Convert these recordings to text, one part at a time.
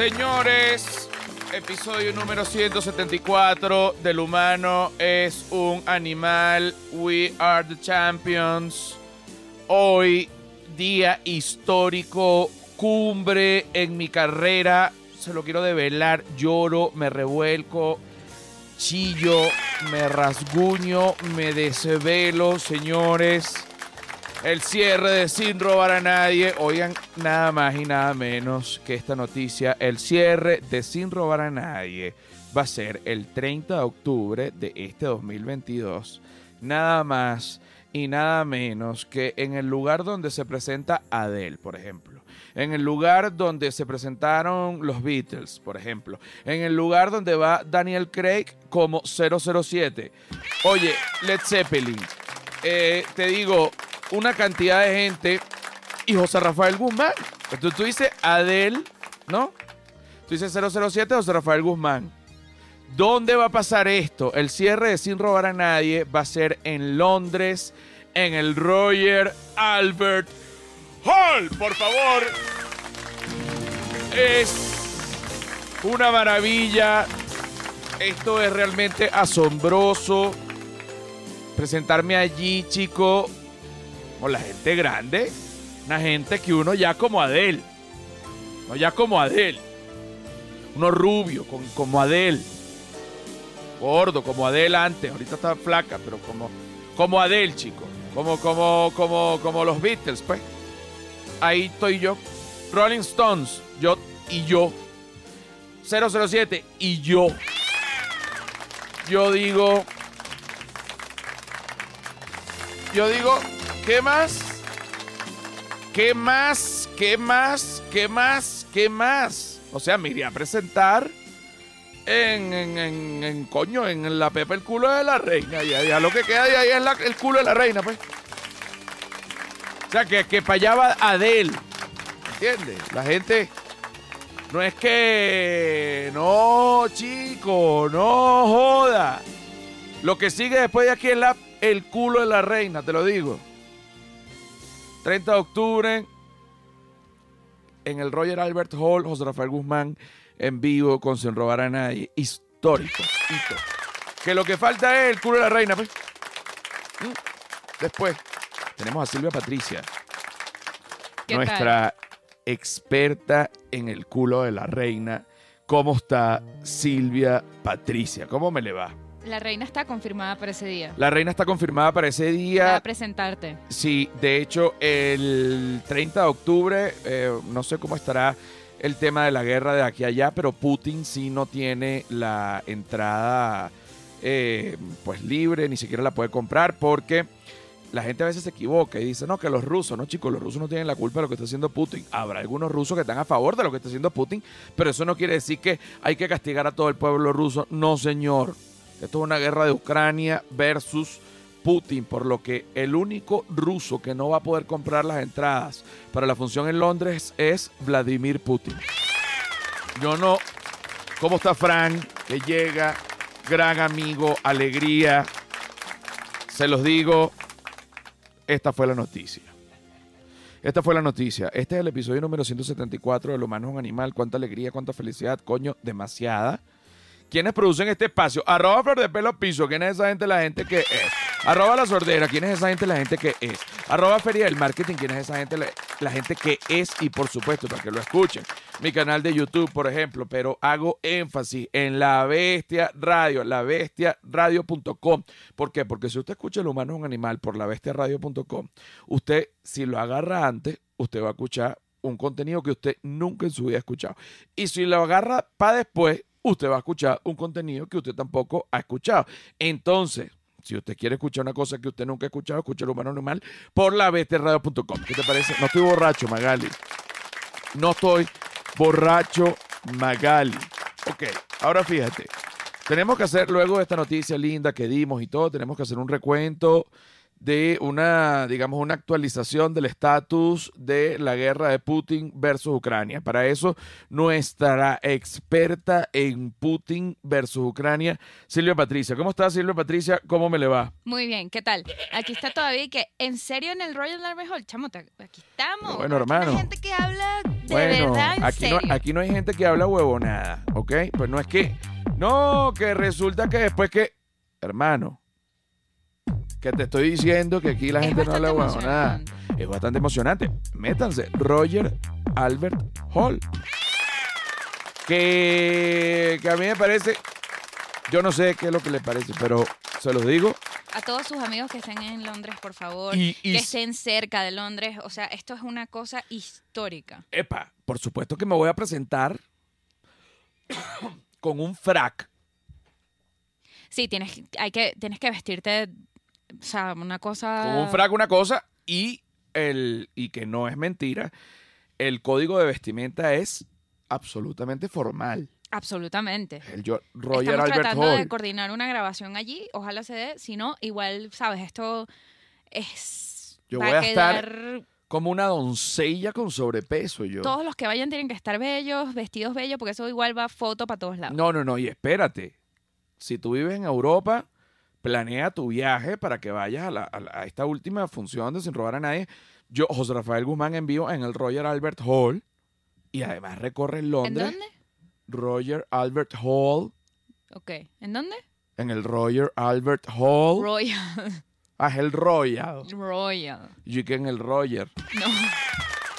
Señores, episodio número 174 del humano es un animal. We are the champions. Hoy, día histórico, cumbre en mi carrera. Se lo quiero develar. Lloro, me revuelco, chillo, me rasguño, me desvelo, señores. El cierre de Sin Robar a Nadie. Oigan, nada más y nada menos que esta noticia. El cierre de Sin Robar a Nadie va a ser el 30 de octubre de este 2022. Nada más y nada menos que en el lugar donde se presenta Adele, por ejemplo. En el lugar donde se presentaron los Beatles, por ejemplo. En el lugar donde va Daniel Craig como 007. Oye, Led Zeppelin. Eh, te digo, una cantidad de gente y José Rafael Guzmán. Entonces tú dices Adel, ¿no? Tú dices 007 José Rafael Guzmán. ¿Dónde va a pasar esto? El cierre de Sin Robar a Nadie va a ser en Londres, en el Roger Albert Hall, por favor. Es una maravilla. Esto es realmente asombroso. Presentarme allí, chico, con la gente grande, una gente que uno ya como Adel, no ya como Adel, uno rubio, como Adel, gordo, como Adel antes, ahorita está flaca, pero como, como Adel, chico, como, como, como, como los Beatles, pues. Ahí estoy yo. Rolling Stones, yo y yo. 007 y yo. Yo digo. Yo digo, ¿Qué más? ¿Qué más? ¿Qué más? ¿Qué más? ¿Qué más? O sea, me iría a presentar en, en, en, coño, en la pepa el culo de la reina. Ya, ya lo que queda de ahí es el culo de la reina, pues. O sea, que, que para allá va Adel. ¿Entiendes? La gente. No es que. No, chico, no joda. Lo que sigue después de aquí es la, el culo de la reina, te lo digo. 30 de octubre en el Roger Albert Hall, José Rafael Guzmán en vivo con Sin Robar a Nadie. Histórico. Que lo que falta es el culo de la reina. Pues. Mm. Después tenemos a Silvia Patricia, nuestra experta en el culo de la reina. ¿Cómo está Silvia Patricia? ¿Cómo me le va? La reina está confirmada para ese día. La reina está confirmada para ese día. Para presentarte. Sí, de hecho, el 30 de octubre, eh, no sé cómo estará el tema de la guerra de aquí a allá, pero Putin sí no tiene la entrada eh, pues libre, ni siquiera la puede comprar porque la gente a veces se equivoca y dice, no, que los rusos, no chicos, los rusos no tienen la culpa de lo que está haciendo Putin. Habrá algunos rusos que están a favor de lo que está haciendo Putin, pero eso no quiere decir que hay que castigar a todo el pueblo ruso. No, señor. Esto es una guerra de Ucrania versus Putin, por lo que el único ruso que no va a poder comprar las entradas para la función en Londres es Vladimir Putin. Yo no. ¿Cómo está Frank? Que llega, gran amigo, alegría. Se los digo, esta fue la noticia. Esta fue la noticia. Este es el episodio número 174 de Lo humano es un animal. Cuánta alegría, cuánta felicidad, coño, demasiada. ¿Quiénes producen este espacio? Arroba Flor de Pelo Piso. ¿Quién es esa gente? La gente que es. Arroba La Sordera. ¿Quién es esa gente? La gente que es. Arroba Feria del Marketing. ¿Quién es esa gente? La, gente que es. Y por supuesto, para que lo escuchen. Mi canal de YouTube, por ejemplo. Pero hago énfasis en La Bestia Radio. LaBestiaRadio.com. ¿Por qué? Porque si usted escucha El humano es un animal por LaBestiaRadio.com, usted, si lo agarra antes, usted va a escuchar un contenido que usted nunca en su vida ha escuchado. Y si lo agarra para después, usted va a escuchar un contenido que usted tampoco ha escuchado. Entonces, si usted quiere escuchar una cosa que usted nunca ha escuchado, escuche lo humano normal por la ¿Qué te parece? No estoy borracho, Magali. No estoy borracho, Magali. Ok, ahora fíjate. Tenemos que hacer, luego de esta noticia linda que dimos y todo, tenemos que hacer un recuento de una, digamos, una actualización del estatus de la guerra de Putin versus Ucrania. Para eso, nuestra experta en Putin versus Ucrania, Silvia Patricia. ¿Cómo estás, Silvia Patricia? ¿Cómo me le va? Muy bien, ¿qué tal? Aquí está todavía que, ¿en serio en el Royal Army Hall? Chamo, aquí estamos. bueno, hermano. Hay gente que habla de Bueno, verdad, en aquí no, aquí no hay gente que habla huevonada, ¿ok? Pues no es que. No, que resulta que después que. Hermano, que te estoy diciendo que aquí la gente no habla emocionante. Es bastante emocionante. Métanse. Roger Albert Hall. Que, que a mí me parece. Yo no sé qué es lo que le parece, pero se los digo. A todos sus amigos que estén en Londres, por favor, Y, y que estén cerca de Londres. O sea, esto es una cosa histórica. Epa, por supuesto que me voy a presentar con un frac. Sí, tienes, hay que, tienes que vestirte, o sea, una cosa... Con un frac una cosa y el y que no es mentira, el código de vestimenta es absolutamente formal. Absolutamente. El Roger Estamos Albert tratando de coordinar una grabación allí, ojalá se dé, si no, igual, sabes, esto es... Yo va voy a estar- quedar- Como una doncella con sobrepeso yo. Todos los que vayan tienen que estar bellos, vestidos bellos, porque eso igual va foto para todos lados. No, no, no, y espérate. Si tú vives en Europa, planea tu viaje para que vayas a, la- a la- a esta última función de Sin Robar a Nadie. Yo, José Rafael Guzmán, envío en el Roger Albert Hall y además recorre ¿En Londres. dónde? Roger Albert Hall. Ok. ¿En dónde? En el Roger Albert Hall. Royal. ah, es el Royal. Royal. Yo que en el Roger. No.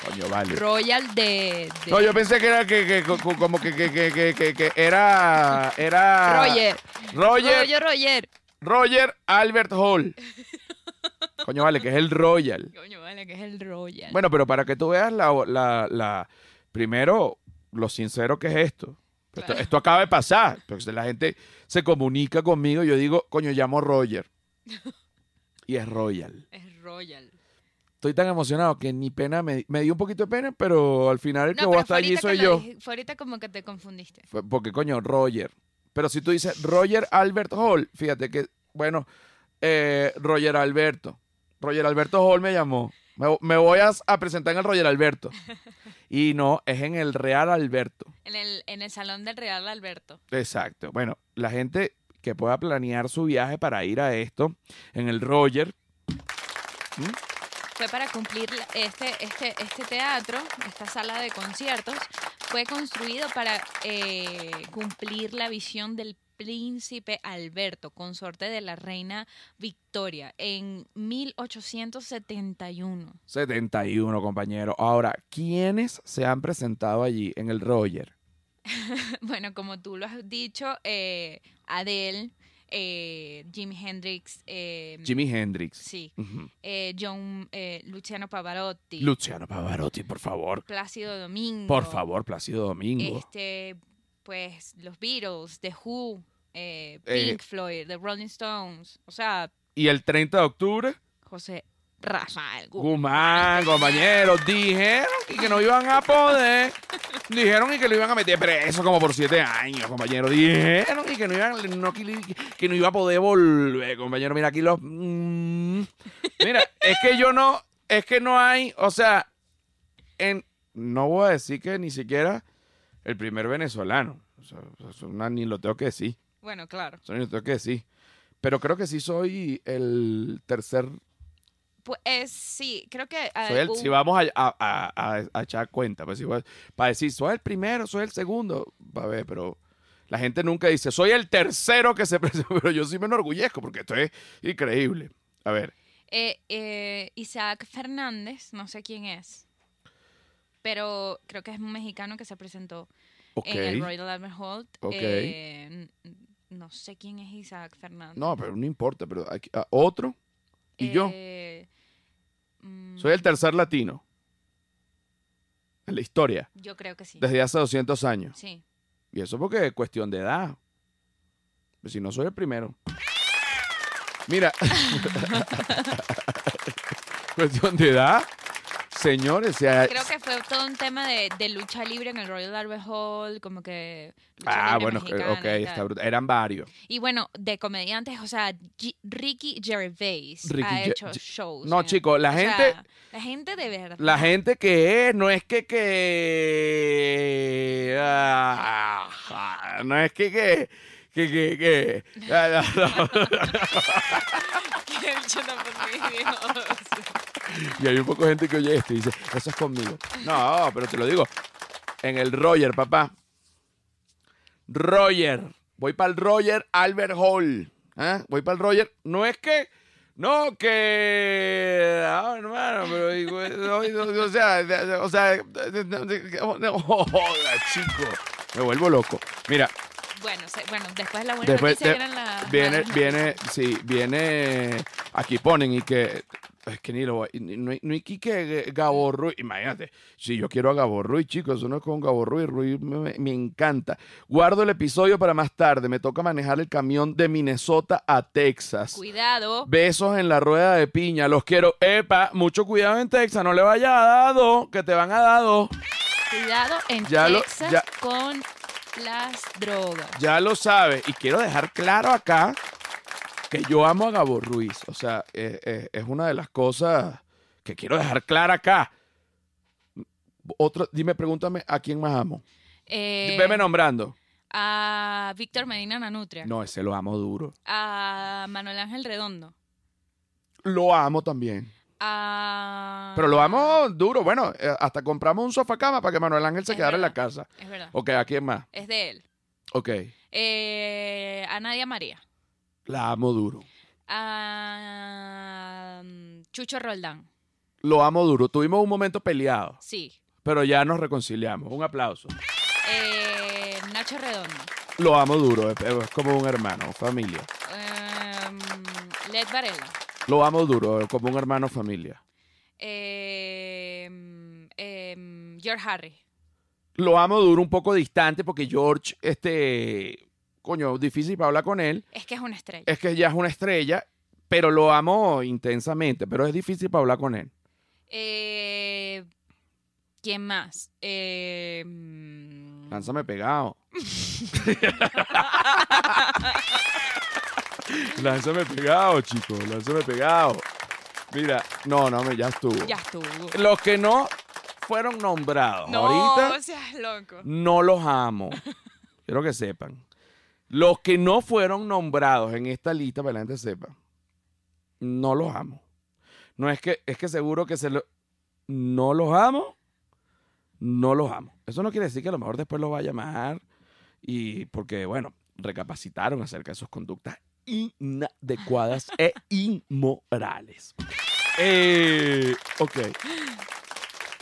Coño, vale. Royal de... de- No, yo pensé que era que, que- co- co- como que, que, que, que, que- que era. Era. Roger. Roger. Roger, Roger. Roger Albert Hall. Coño, vale, que es el Royal. Coño, vale, que es el Royal. Bueno, pero para que tú veas la, la, la- primero lo sincero que es esto. Esto, Claro. esto acaba de pasar. Porque la gente se comunica conmigo, yo digo, coño, llamo Roger. Y es Royal. Es Royal. Estoy tan emocionado que ni pena me, me dio un poquito de pena, pero al final el que voy a estar allí soy yo. fue ahorita como que te confundiste. Fue Porque, coño, Roger. Pero si tú dices Roger Albert Hall, fíjate que, bueno, eh, Roger Alberto. Roger Alberto Hall me llamó. Me, me voy a, a presentar en el Roger Alberto. Y no, es en el Real Alberto. En el, en el salón del Real Alberto. Exacto. Bueno, la gente que pueda planear su viaje para ir a esto, en el Roger, Fue para cumplir este, este, este teatro, esta sala de conciertos, fue construido para eh, cumplir la visión del príncipe Alberto, consorte de la reina Victoria, en 1871. 71, compañero. Ahora, ¿quiénes se han presentado allí en el Roger? Bueno, como tú lo has dicho, eh, Adele, eh, Jimi Hendrix, eh, Jimi Hendrix. sí, eh, John, eh, Luciano Pavarotti, Luciano Pavarotti, por favor. Plácido Domingo. Por favor, Plácido Domingo. Este, pues, los Beatles, The Who, Eh. Pink Floyd, The Rolling Stones, o sea, Y el 30 de octubre, José Rafael Guzmán. Guzmán, compañeros, dijeron y que no iban a poder. Dijeron y que lo iban a meter preso como por siete años, compañero. Dijeron y que no iban, no, que, no iba a poder volver, compañero. Mira, aquí los. mm. Mira, es que yo no. Es que no hay. O sea, en. No voy a decir que ni siquiera el primer venezolano. O sea, eso no- ni lo tengo que decir. Bueno, claro. Eso ni lo tengo que decir. Pero creo que sí soy el tercer Pues eh, sí, creo que... Soy el- si vamos a, a- a- a- echar cuenta, pues, si para decir, soy el primero, soy el segundo, va a ver, pero la gente nunca dice, soy el tercero que se presenta, pero yo sí me enorgullezco porque esto es increíble. A ver, eh, eh, Isaac Fernández, no sé quién es, pero creo que es un mexicano que se presentó en el Royal Albert Hall. Ok. Eh, n- no sé quién es Isaac Fernández. No, pero no importa, pero aquí- ah, otro y yo. Eh, mm, Soy el tercer latino en la historia, Yo creo que sí. desde hace 200 años. Sí. Y eso porque es cuestión de edad. Pues si no soy el primero. Mira. cuestión de edad. Señores, se ha- Creo que fue todo un tema de, de lucha libre en el Royal Albert Hall, como que... Ah, bueno, mexicana ok, está tal. brutal. Eran varios. Y bueno, de comediantes, o sea, G- Ricky Gervais Ricky ha hecho shows. No, en- chicos, la o sea, gente, la gente de verdad. la gente que es, no es que que, ah, no es que que, que, que, que, ah, no, no. Qué bicho tan fastidioso. Y hay un poco de gente que oye esto y dice, eso es conmigo. No, pero te lo digo, en el Roger, papá. Roger. Voy para el Roger Albert Hall. ¿ah? Voy para el Roger. No es que. No, que. Ah, hermano, pero. no, o sea, o sea. Joda, chico. Me vuelvo loco. Mira, Bueno, bueno, después de la buena Después noticia de- vienen la- viene, las viene, sí, viene. Aquí ponen y que. Es que ni lo No, hay- no hay que que Gabo Ruiz. Imagínate, si yo quiero a Gabo Ruiz, chicos, eso no es con Gabo Ruiz. Ruiz me, encanta. Guardo el episodio para más tarde. Me toca manejar el camión de Minnesota a Texas. Cuidado. Besos en la rueda de piña. Los quiero. Epa, mucho cuidado en Texas. No le vaya a dar dos, que te van a dar dos. Cuidado en Ya lo- Texas ya- con las drogas. Ya lo sabe. Y quiero dejar claro acá que yo amo a Gabo Ruiz. O sea, eh, eh, es una de las cosas que quiero dejar clara acá. Otro, dime, pregúntame a quién más amo. Eh, Veme nombrando. a Víctor Medina Nanutria. No, ese lo amo duro. A Manuel Ángel Redondo. Lo amo también. A... Pero lo amo duro. Bueno, hasta compramos un sofá cama para que Manuel Ángel se Es quedara en la casa. Es verdad. Ok, ¿a quién más? Es de él. Ok. Eh, a Nadia María. La amo duro. A mm, Chucho Roldán. Lo amo duro. Tuvimos un momento peleado, Sí. pero ya nos reconciliamos. Un aplauso. Eh, Nacho Redondo. Lo amo duro. Es, es como un hermano, familia. Eh, Led Varela. Lo amo duro, como un hermano familia. Mm, eh, George Harry. Lo amo duro, un poco distante, porque George, este, coño, difícil para hablar con él. Es que es una estrella. Es que ya es una estrella, pero lo amo intensamente, pero es difícil para hablar con él. Eh, ¿Quién más? Eh, mm, Lánzame pegado. Lánzame pegado, chicos, lánzame pegado. Mira, no, no, me- ya estuvo. ya estuvo. Los que no fueron nombrados No, ahorita, seas loco. no los amo. Quiero que sepan. Los que no fueron nombrados en esta lista, para que la gente sepa, no los amo. No es que, es que seguro que se lo. No los amo, no los amo. Eso no quiere decir que a lo mejor después los va a llamar y porque, bueno, recapacitaron acerca de sus conductas inadecuadas e inmorales. Eh, ok.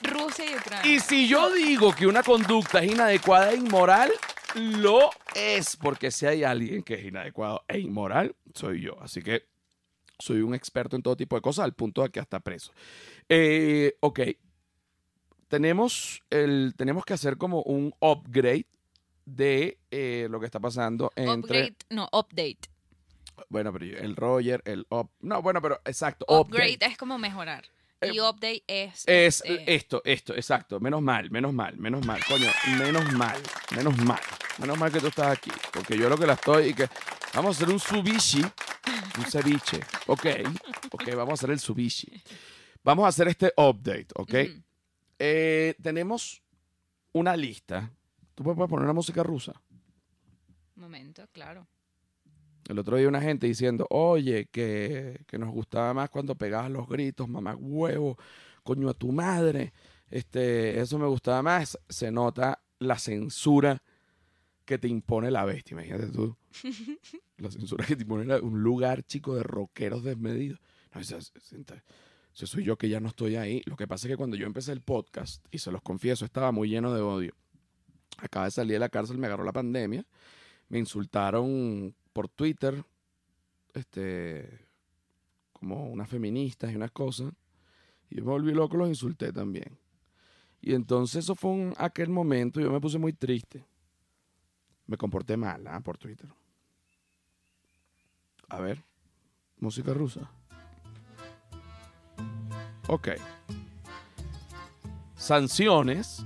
Rusia y Ucrania. Y si yo digo que una conducta es inadecuada e inmoral, lo es, porque si hay alguien que es inadecuado e inmoral, soy yo. Así que soy un experto en todo tipo de cosas, al punto de que hasta preso. Eh, ok. Tenemos, el, tenemos que hacer como un upgrade de eh, lo que está pasando entre... Upgrade, no, update. Bueno, pero el Roger, el up... No, bueno, pero exacto. Upgrade es como mejorar. Eh, y update es. Es este, esto, esto, exacto. Menos mal, menos mal, menos mal. Coño, menos mal, menos mal. Menos mal que tú estás aquí. Porque yo lo que la estoy y que. Vamos a hacer un subishi. Un ceviche. Ok. Ok, vamos a hacer el subishi. Vamos a hacer este update, ¿ok? Eh, tenemos una lista. ¿Tú puedes poner una música rusa? Momento, claro. El otro día una gente diciendo, oye, que, que nos gustaba más cuando pegabas los gritos, mamá huevo, coño a tu madre. Este, eso me gustaba más. Se nota la censura que te impone la bestia. Imagínate tú. la censura que te impone la- un lugar, chico, de rockeros desmedidos. No, eso, eso- eso soy yo que ya no estoy ahí. Lo que pasa es que cuando yo empecé el podcast, y se los confieso, estaba muy lleno de odio. Acaba de salir de la cárcel, me agarró la pandemia. Me insultaron por Twitter, este, como unas feministas y unas cosas. Y yo me volví loco, los insulté también. Y entonces eso fue un, aquel momento, yo me puse muy triste. Me comporté mal ¿ah? por Twitter. A ver, música rusa. Ok. Sanciones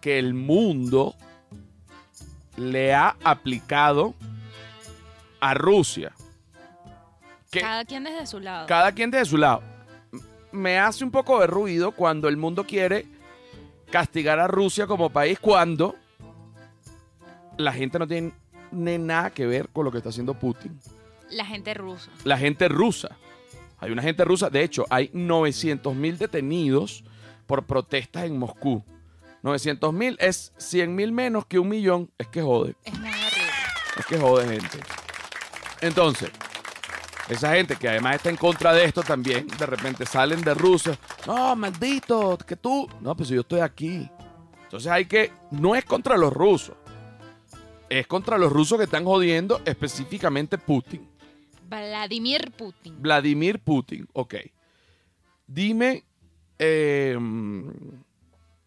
que el mundo le ha aplicado a Rusia. Que Cada quien desde su lado. cada quien desde su lado. Me hace un poco de ruido cuando el mundo quiere castigar a Rusia como país cuando la gente no tiene nada que ver con lo que está haciendo Putin. La gente rusa. La gente rusa. Hay una gente rusa. De hecho, hay 900 mil detenidos por protestas en Moscú. 900 mil es 100 mil menos que un millón. Es que jode. Es muy horrible. Es que jode, gente. Entonces, esa gente que además está en contra de esto también, de repente salen de Rusia. No, maldito, que tú. No, pues yo estoy aquí. Entonces hay que. No es contra los rusos. Es contra los rusos que están jodiendo específicamente Putin. Vladimir Putin. Vladimir Putin, ok. Dime. eh,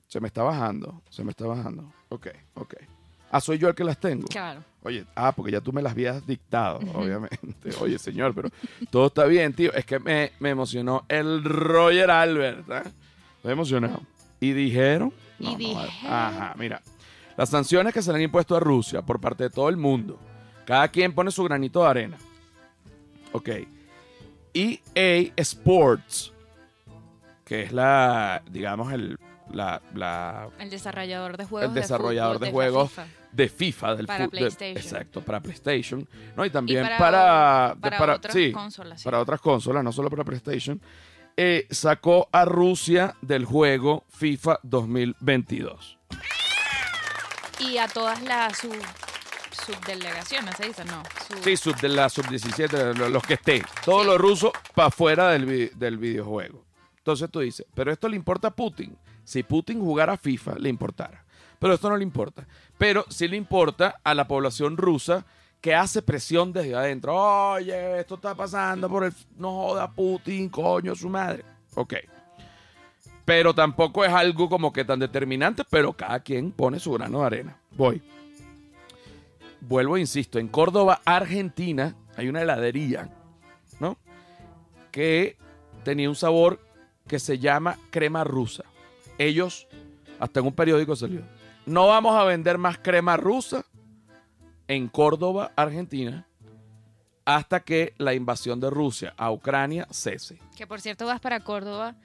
se me está bajando. Se me está bajando. Ok, ok. Ah, soy yo el que las tengo. Claro. Oye, ah, porque ya tú me las habías dictado, obviamente. Oye, señor, pero todo está bien, tío. Es que me, me emocionó el Roger Albert. ¿ah? Estoy emocionado. Y dijeron. Y no, dijeron. Ajá, mira. Las sanciones que se le han impuesto a Rusia por parte de todo el mundo. Cada quien pone su granito de arena. Ok. EA Sports, que es la, digamos, el, la, la El desarrollador de juegos. El desarrollador de, de fútbol la juegos FIFA. de FIFA del Para fu- de- PlayStation. exacto, para PlayStation, ¿no? Y también Y para para, para, otras sí, consolas. sí. para otras consolas, no solo para PlayStation. eh, sacó a Rusia del juego FIFA 2022. Y a todas las sub, subdelegaciones, ¿se dice? No. sub- Sí, sub de la sub 17, lo- los que estén, todos Sí. los rusos para afuera del, del videojuego. Entonces tú dices, pero esto le importa a Putin. Si Putin jugara FIFA, le importara. Pero esto no le importa. Pero sí le importa a la población rusa que hace presión desde adentro. Oye, esto está pasando por el... No joda Putin, coño, su madre. Ok. Pero tampoco es algo como que tan determinante, pero cada quien pone su grano de arena. Voy. Vuelvo, insisto, en Córdoba, Argentina, hay una heladería, ¿no? Que tenía un sabor que se llama crema rusa. Ellos, hasta en un periódico salió, no vamos a vender más crema rusa en Córdoba, Argentina, hasta que la invasión de Rusia a Ucrania cese. Que por cierto vas para Córdoba.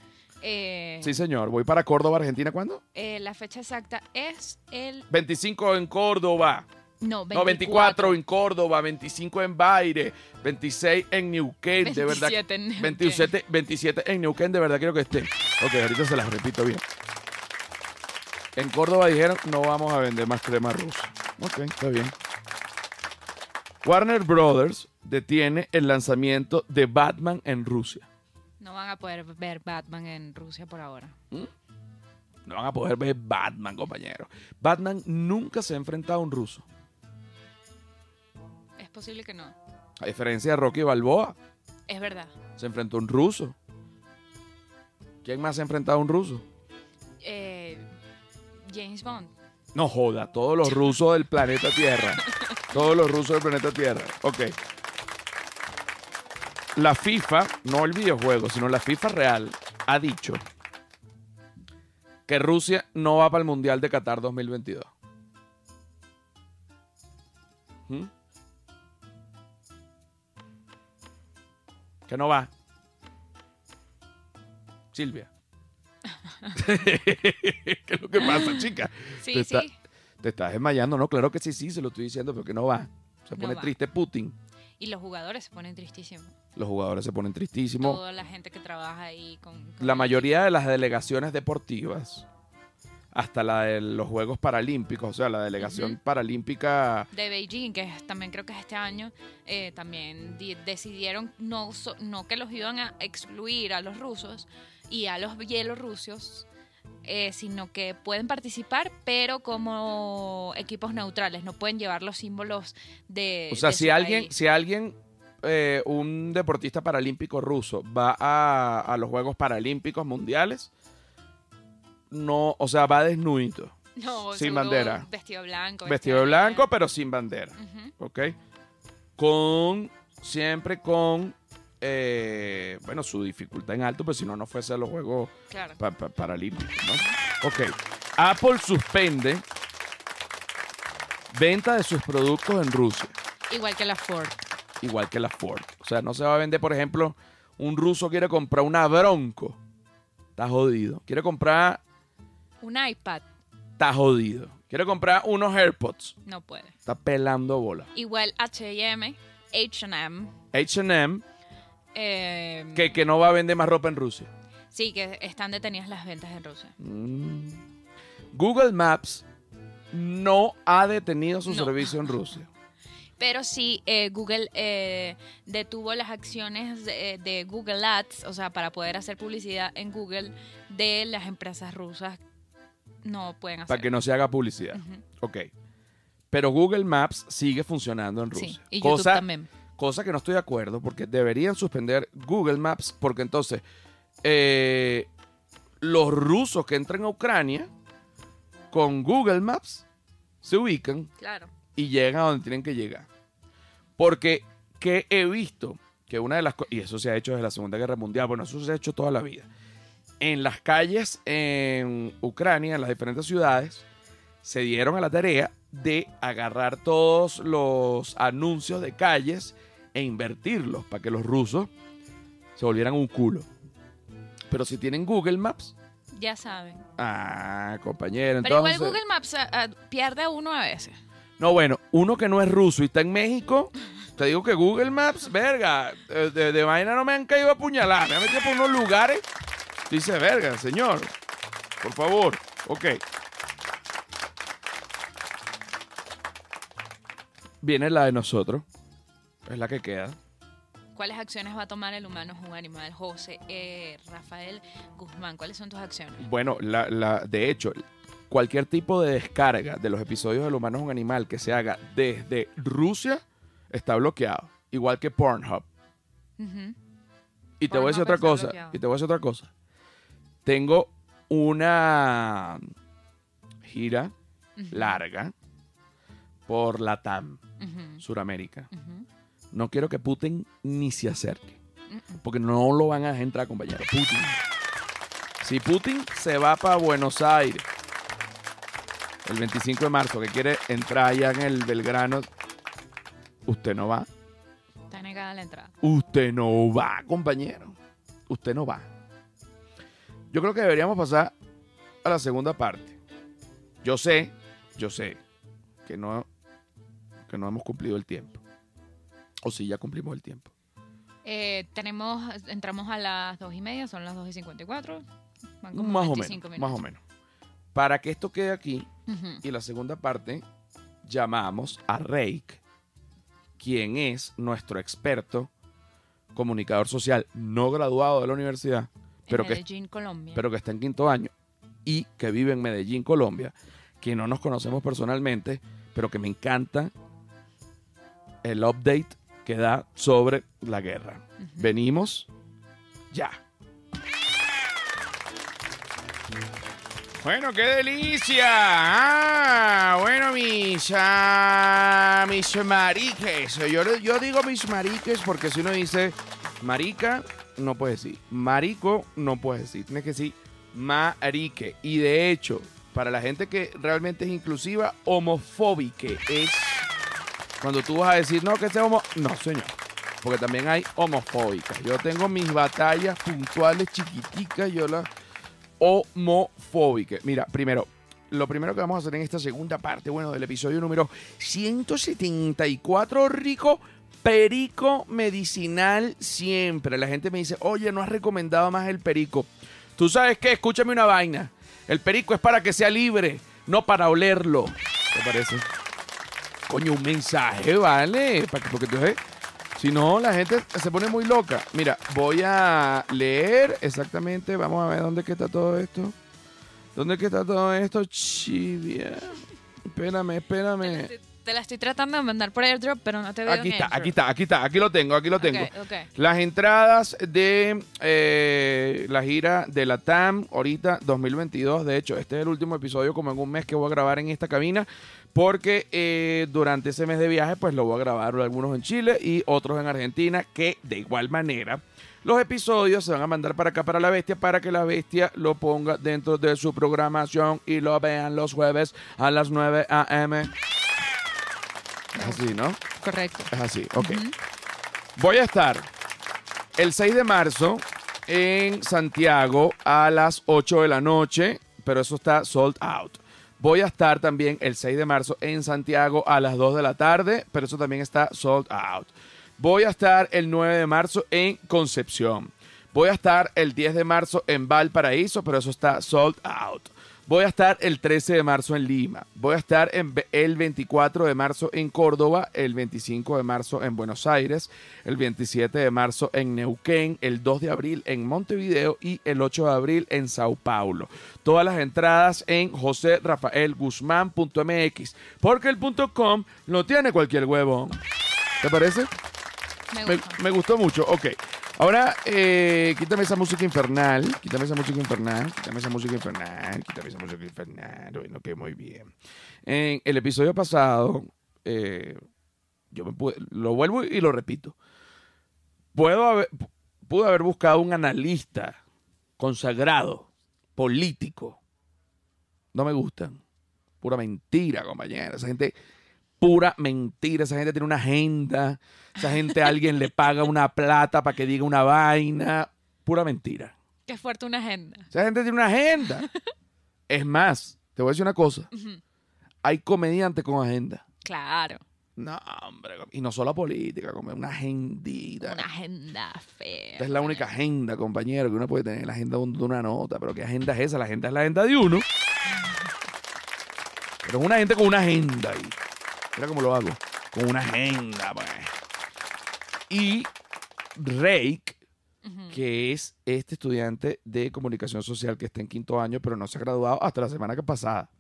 eh, Sí, señor. Voy para Córdoba, Argentina, ¿cuándo? eh, la fecha exacta es el... 25 en Córdoba. No, 24. No, 24 en Córdoba, 25 en Baire, 26 en Neuquén, de verdad. 27 en Neuquén. 27, 27 en Neuquén, de verdad quiero que esté. Ok, ahorita se las repito bien. En Córdoba dijeron, no vamos a vender más crema rusa. Ok, está bien. Warner Brothers detiene el lanzamiento de Batman en Rusia. No van a poder ver Batman en Rusia por ahora. No van a poder ver Batman, compañero. Batman nunca se ha enfrentado a un ruso. Es posible que no. A diferencia de Rocky Balboa, Es verdad. se enfrentó a un ruso. ¿Quién más se ha enfrentado a un ruso? Eh, James Bond. No joda, todos los rusos del planeta Tierra. Todos los rusos del planeta Tierra. Ok. La FIFA, no el videojuego, sino la FIFA real, ha dicho que Rusia no va para el Mundial de Qatar 2022. Que no va. Silvia. ¿Qué es lo que pasa, chica? Sí, Te está- sí. Te estás desmayando, ¿no? Claro que sí, sí, se lo estoy diciendo, pero que no va. Se No pone va. triste Putin. Y los jugadores se ponen tristísimos. Los jugadores se ponen tristísimos. Toda la gente que trabaja ahí con... con La mayoría de las delegaciones deportivas, hasta la de los Juegos Paralímpicos, o sea, la delegación paralímpica, de Beijing, que es- también creo que es este año, eh, también di- decidieron no, so- no que los iban a excluir a los rusos y a los bielorrusios, eh, sino que pueden participar, pero como equipos neutrales, no pueden llevar los símbolos de. o sea, de si alguien, país. si alguien, eh, un deportista paralímpico ruso va a, a los Juegos Paralímpicos Mundiales, no, o sea, va desnudito, No, sin bandera. Vestido blanco. vestido blanco, pero sin bandera. ¿ok? Con, siempre con, eh, bueno, su dificultad en alto, pues si no, no fuese a los Juegos Claro. pa- pa- Paralímpicos, ¿no? Ok. Apple suspende venta de sus productos en Rusia, Igual que la Ford. igual que la Ford. O sea, no se va a vender, por ejemplo, un ruso quiere comprar una Bronco, está jodido. Quiere comprar, Un iPad, está jodido. Quiere comprar unos AirPods, no puede. está pelando bola. Igual HM, HM. H&M, eh, que, que no va a vender más ropa en Rusia. Sí, que están detenidas las ventas en Rusia. Mm. Google Maps no ha detenido su No. servicio en Rusia. Pero sí, eh, Google eh, detuvo las acciones de, de Google Ads, o sea, para poder hacer publicidad en Google de las empresas rusas. No pueden hacer. Para que no se haga publicidad. Ujú. Ok. Pero Google Maps sigue funcionando en Rusia. Sí, y YouTube cosa, también. cosa que no estoy de acuerdo porque deberían suspender Google Maps porque entonces eh, los rusos que entran a Ucrania con Google Maps se ubican Claro. y llegan a donde tienen que llegar. Porque que he visto que una de las cosas, y eso se ha hecho desde la Segunda Guerra Mundial, bueno, eso se ha hecho toda la vida. En las calles en Ucrania, en las diferentes ciudades, se dieron a la tarea de agarrar todos los anuncios de calles e invertirlos para que los rusos se volvieran un culo. Pero si tienen Google Maps, Ya saben. ah, compañero, Pero entonces... igual Google Maps pierde a uno a veces. No, bueno, uno que no es ruso y está en México, te digo que Google Maps, verga, de, de- de vaina no me han caído a apuñalar, me han metido por unos lugares. Dice, verga, señor, por favor, ok. Viene la de nosotros, es la que queda. ¿Cuáles acciones va a tomar el humano es un animal? José, eh, Rafael Guzmán, ¿cuáles son tus acciones? Bueno, la, la, de hecho, cualquier tipo de descarga de los episodios del humano es un animal que se haga desde Rusia está bloqueado, igual que Pornhub. Y te voy a decir otra cosa. bloqueado. Y te voy a decir otra cosa. Tengo una gira larga por Latam, Ujú. Suramérica. Ujú. No quiero que Putin ni se acerque. Porque no lo van a dejar entrar, compañero. Putin. Si Putin se va para Buenos Aires el 25 de marzo, que quiere entrar allá en el Belgrano, usted no va. Está negada la entrada. Usted no va, compañero. Usted no va. Yo creo que deberíamos pasar a la segunda parte. Yo sé, yo sé que no, que no hemos cumplido el tiempo. O si ya cumplimos el tiempo. Eh, tenemos, entramos a las dos y media, son las dos y cincuenta y cuatro. Más o 25 menos, más o menos. Para que esto quede aquí y la segunda parte, llamamos a Reik, quien es nuestro experto comunicador social no graduado de la universidad, pero en que Medellín, Colombia. pero que está en quinto año y que vive en Medellín, Colombia, que no nos conocemos personalmente, pero que me encanta el update que da sobre la guerra. Venimos ya. Bueno, qué delicia. Ah, bueno, mis, ah, mis mariques. Yo, yo digo mis mariques porque si uno dice marica, no puedes decir. Marico, no puedes decir. Tienes que decir marique. Y de hecho, para la gente que realmente es inclusiva, homofóbique es cuando tú vas a decir, no, que sea homo... No, señor. Porque también hay homofóbicas. Yo tengo mis batallas puntuales chiquiticas. Yo las homofóbicas. Mira, primero, lo primero que vamos a hacer en esta segunda parte, bueno, del episodio número 174, rico perico medicinal siempre. La gente me dice, oye, no has recomendado más el perico. ¿Tú sabes qué? Escúchame una vaina. El perico es para que sea libre, no para olerlo. ¿Te parece? Coño, un mensaje, ¿vale? Porque entonces, si no, la gente se pone muy loca. Mira, voy a leer exactamente. Vamos a ver dónde que está todo esto. ¿Dónde que está todo esto? Chivia. Espérame, espérame. Te, la estoy tratando de mandar por airdrop, pero no te veo Aquí en está, airdrop. aquí está, aquí está, aquí lo tengo, aquí lo tengo. Las entradas de eh, la gira de la TAM, ahorita 2022. De hecho, este es el último episodio, como en un mes, que voy a grabar en esta cabina. Porque eh, durante ese mes de viaje, pues lo voy a grabar algunos en Chile y otros en Argentina. Que de igual manera, los episodios se van a mandar para acá, para la bestia, para que la bestia lo ponga dentro de su programación y lo vean los jueves a las 9 a.m. Es así, ¿no? Correcto. Es así, ok. Voy a estar el 6 de marzo en Santiago a las 8 de la noche, pero eso está sold out. Voy a estar también el 6 de marzo en Santiago a las 2 de la tarde, pero eso también está sold out. Voy a estar el 9 de marzo en Concepción. Voy a estar el 10 de marzo en Valparaíso, pero eso está sold out. Voy a estar el 13 de marzo en Lima. Voy a estar en el 24 de marzo en Córdoba, el 25 de marzo en Buenos Aires, el 27 de marzo en Neuquén, el 2 de abril en Montevideo y el 8 de abril en Sao Paulo. Todas las entradas en joserrafaelguzmán.mx, porque el punto .com lo tiene cualquier huevo. ¿Te parece? Me Me, gusta. me gustó mucho, ok. Ahora, eh, quítame esa música infernal, quítame esa música infernal, quítame esa música infernal, quítame esa música infernal. Bueno, que muy bien. En el episodio pasado, eh, yo me pude- lo vuelvo y lo repito. Puedo haber, pude haber buscado un analista consagrado, político. No me gustan. Pura mentira, compañera. Esa gente pura mentira. Esa gente tiene una agenda. Esa gente a alguien le paga una plata para que diga una vaina. Pura mentira. Qué fuerte una agenda. Esa gente tiene una agenda. Es más, te voy a decir una cosa. Hay comediantes con agenda. Claro. No, hombre. Y no solo política, como una agendita. Una agenda fea. Esta es la única agenda, compañero, que uno puede tener. La agenda de una nota. Pero ¿qué agenda es esa? La agenda es la agenda de uno. Pero es una gente con una agenda ahí. Mira cómo lo hago. Con una agenda, pues. Y Rake, que es este estudiante de comunicación social que está en quinto año, pero no se ha graduado hasta la semana que pasada.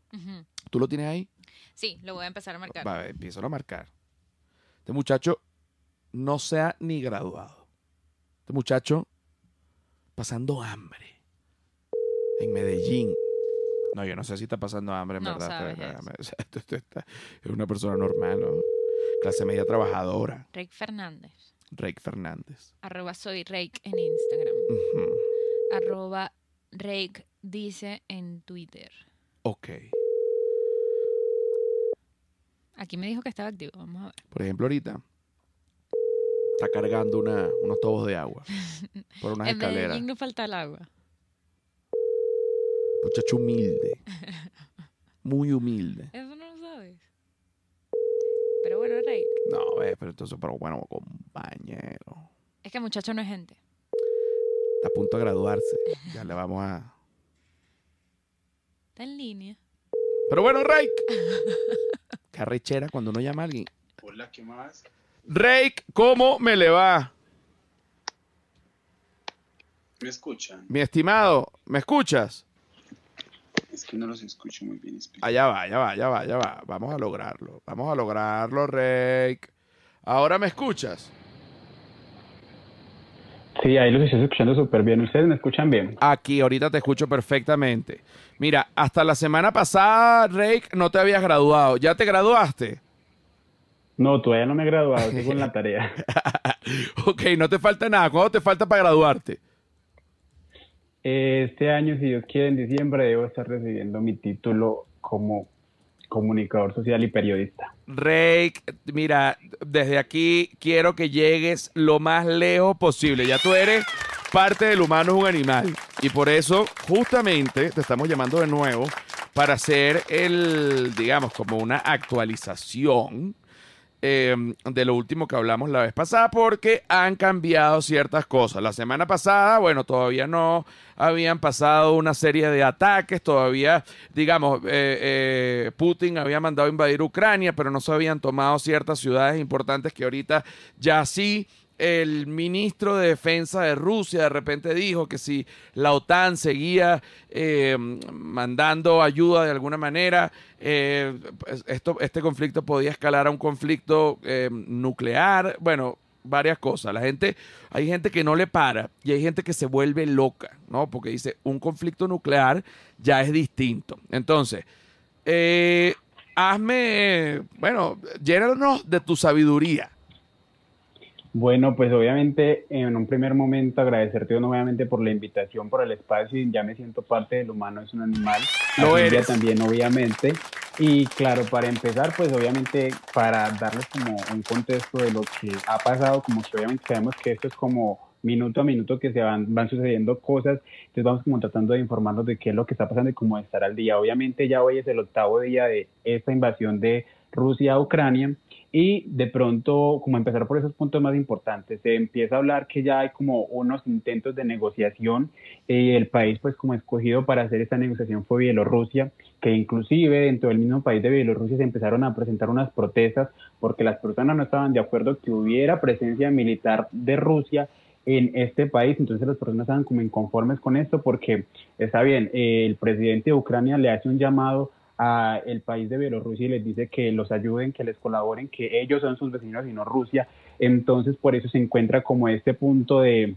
¿Tú lo tienes ahí? Sí, lo voy a empezar a marcar. Va, empieza a marcar. Este muchacho no se ha ni graduado. Este muchacho pasando hambre en Medellín. No, yo no sé si está pasando hambre, en No verdad. es una persona normal, ¿no? Clase media trabajadora. Rake Fernández. Rake Fernández. Arroba soy Rake en Instagram. Ujú. Arroba Rake dice en Twitter. Ok. Aquí me dijo que estaba activo. Vamos a ver. Por ejemplo, ahorita está cargando una- unos tubos de agua por unas en escaleras. Medellín no falta el agua. Muchacho humilde. Muy humilde. Eso no lo sabes. Pero bueno, Rake. No, eh, pero entonces, pero bueno, compañero. Es que muchacho no es gente. Está a punto de graduarse. Ya le vamos a. Está en línea. Pero bueno, Rake. Qué arrechera cuando uno llama a alguien. Hola, ¿qué más? Rake, ¿cómo me le va? ¿Me escuchan? Mi estimado, ¿me escuchas? Es que no los escucho muy bien. espera. Allá va, allá va, allá va, allá va. Vamos a lograrlo. Vamos a lograrlo, Rake. Ahora me escuchas. Sí, ahí los estoy escuchando súper bien. ¿Ustedes me escuchan bien? Aquí, ahorita te escucho perfectamente. Mira, hasta la semana pasada, Rake, no te habías graduado. ¿Ya te graduaste? No, todavía no me he graduado, sigo en la tarea. ok, no te falta nada. ¿Cuándo te falta para graduarte? Este año, si Dios quiere, en diciembre debo estar recibiendo mi título como comunicador social y periodista. Rake, mira, desde aquí quiero que llegues lo más lejos posible. Ya tú eres parte del humano es un animal. Y por eso, justamente, te estamos llamando de nuevo para hacer el, digamos, como una actualización eh, de lo último que hablamos la vez pasada, porque han cambiado ciertas cosas. La semana pasada, bueno, todavía no habían pasado una serie de ataques, todavía, digamos, eh, eh, Putin había mandado invadir Ucrania, pero no se habían tomado ciertas ciudades importantes que ahorita ya sí. El ministro de Defensa de Rusia de repente dijo que si la OTAN seguía eh, mandando ayuda de alguna manera, eh, pues esto, este conflicto podía escalar a un conflicto eh, nuclear. Bueno, varias cosas. La gente, hay gente que no le para y hay gente que se vuelve loca, ¿no? Porque dice, un conflicto nuclear ya es distinto. Entonces, eh, hazme, bueno, llénanos de tu sabiduría. Bueno, pues obviamente en un primer momento agradecerte nuevamente por la invitación, por el espacio ya me siento parte del humano, es un animal. Lo ya eres. también, obviamente. Y claro, para empezar, pues obviamente para darles como un contexto de lo que ha pasado, como que obviamente sabemos que esto es como minuto a minuto que se van, van sucediendo cosas, entonces vamos como tratando de informarnos de qué es lo que está pasando y cómo estar al día. Obviamente ya hoy es el octavo día de esta invasión de Rusia a Ucrania y de pronto, como empezar por esos puntos más importantes, se empieza a hablar que ya hay como unos intentos de negociación y el país pues como escogido para hacer esta negociación fue Bielorrusia, que inclusive dentro del mismo país de Bielorrusia se empezaron a presentar unas protestas porque las personas no estaban de acuerdo que hubiera presencia militar de Rusia en este país, entonces las personas estaban como inconformes con esto porque está bien, el presidente de Ucrania le hace un llamado a el país de Bielorrusia y les dice que los ayuden, que les colaboren, que ellos son sus vecinos y no Rusia. Entonces, por eso se encuentra como este punto de,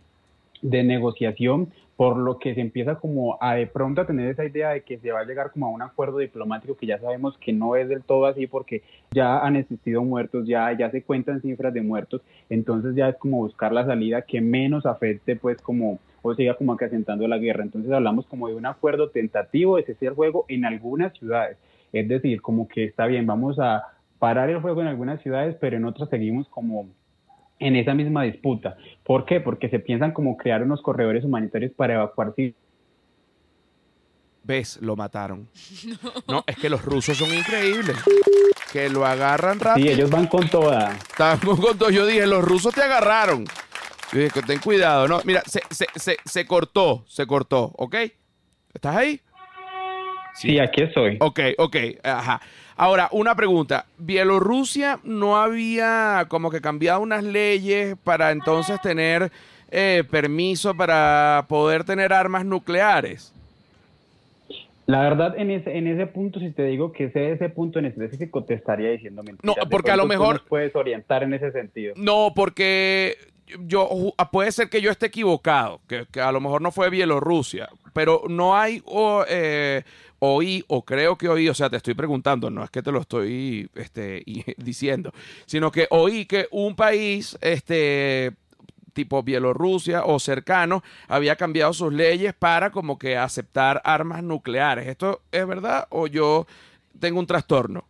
de negociación, por lo que se empieza como a de pronto a tener esa idea de que se va a llegar como a un acuerdo diplomático que ya sabemos que no es del todo así porque ya han existido muertos, ya, ya se cuentan cifras de muertos, entonces ya es como buscar la salida que menos afecte pues como o siga como acrecentando la guerra. Entonces hablamos como de un acuerdo tentativo de cese el juego en algunas ciudades. Es decir, como que está bien, vamos a parar el juego en algunas ciudades, pero en otras seguimos como en esa misma disputa. ¿Por qué? Porque se piensan como crear unos corredores humanitarios para evacuar ¿Ves? Lo mataron. No. es que los rusos son increíbles. Que lo agarran rápido. Sí, ellos van con toda. Estamos con todo. Yo dije, los rusos te agarraron. Yo dije, ten cuidado. No, mira, se, se, se, se cortó, se cortó, ¿ok? ¿Estás ahí? Sí, aquí estoy. Ok, ok, ajá. Ahora, una pregunta. Bielorrusia no había como que cambiado unas leyes para entonces tener eh, permiso para poder tener armas nucleares. La verdad, en ese, en ese punto, si te digo que sé ese punto en específico, te estaría diciendo mentiras. No, porque a lo mejor... puedes orientar en ese sentido. No, porque yo puede ser que yo esté equivocado, que, a lo mejor no fue Bielorrusia, pero no hay o, eh, oí o creo que oí, o sea, te estoy preguntando, no es que te lo estoy este, diciendo, sino que oí que un país este tipo Bielorrusia o cercano había cambiado sus leyes para como que aceptar armas nucleares. ¿Esto es verdad o yo tengo un trastorno?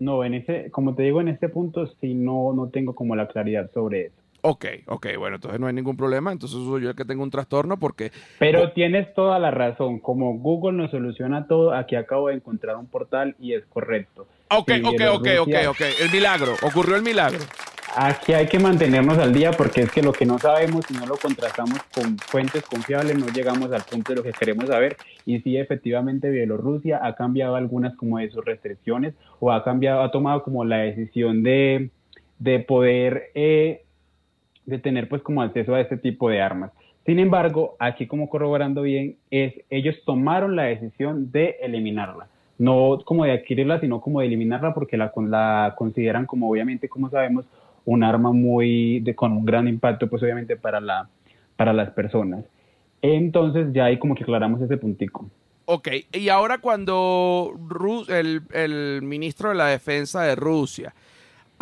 No, en ese, como te digo, en este punto sí no, no tengo como la claridad sobre eso. Ok, ok, bueno, entonces no hay ningún problema, entonces soy yo el que tengo un trastorno porque... Pero tienes toda la razón, como Google nos soluciona todo, aquí acabo de encontrar un portal y es correcto. Ok, ok, ok, ok, ok, el milagro, ocurrió el milagro. Aquí hay que mantenernos al día porque es que lo que no sabemos, si no lo contrastamos con fuentes confiables, no llegamos al punto de lo que queremos saber. Y sí, efectivamente, Bielorrusia ha cambiado algunas como de sus restricciones o ha cambiado, ha tomado como la decisión de, de poder... Eh, de tener pues como acceso a este tipo de armas. Sin embargo, aquí como corroborando bien, es ellos tomaron la decisión de eliminarla, no como de adquirirla, sino como de eliminarla porque la, la consideran como obviamente, como sabemos, un arma muy de, con un gran impacto pues obviamente para, la, para las personas. Entonces ya ahí como que aclaramos ese puntico. Ok, y ahora cuando el, el ministro de la Defensa de Rusia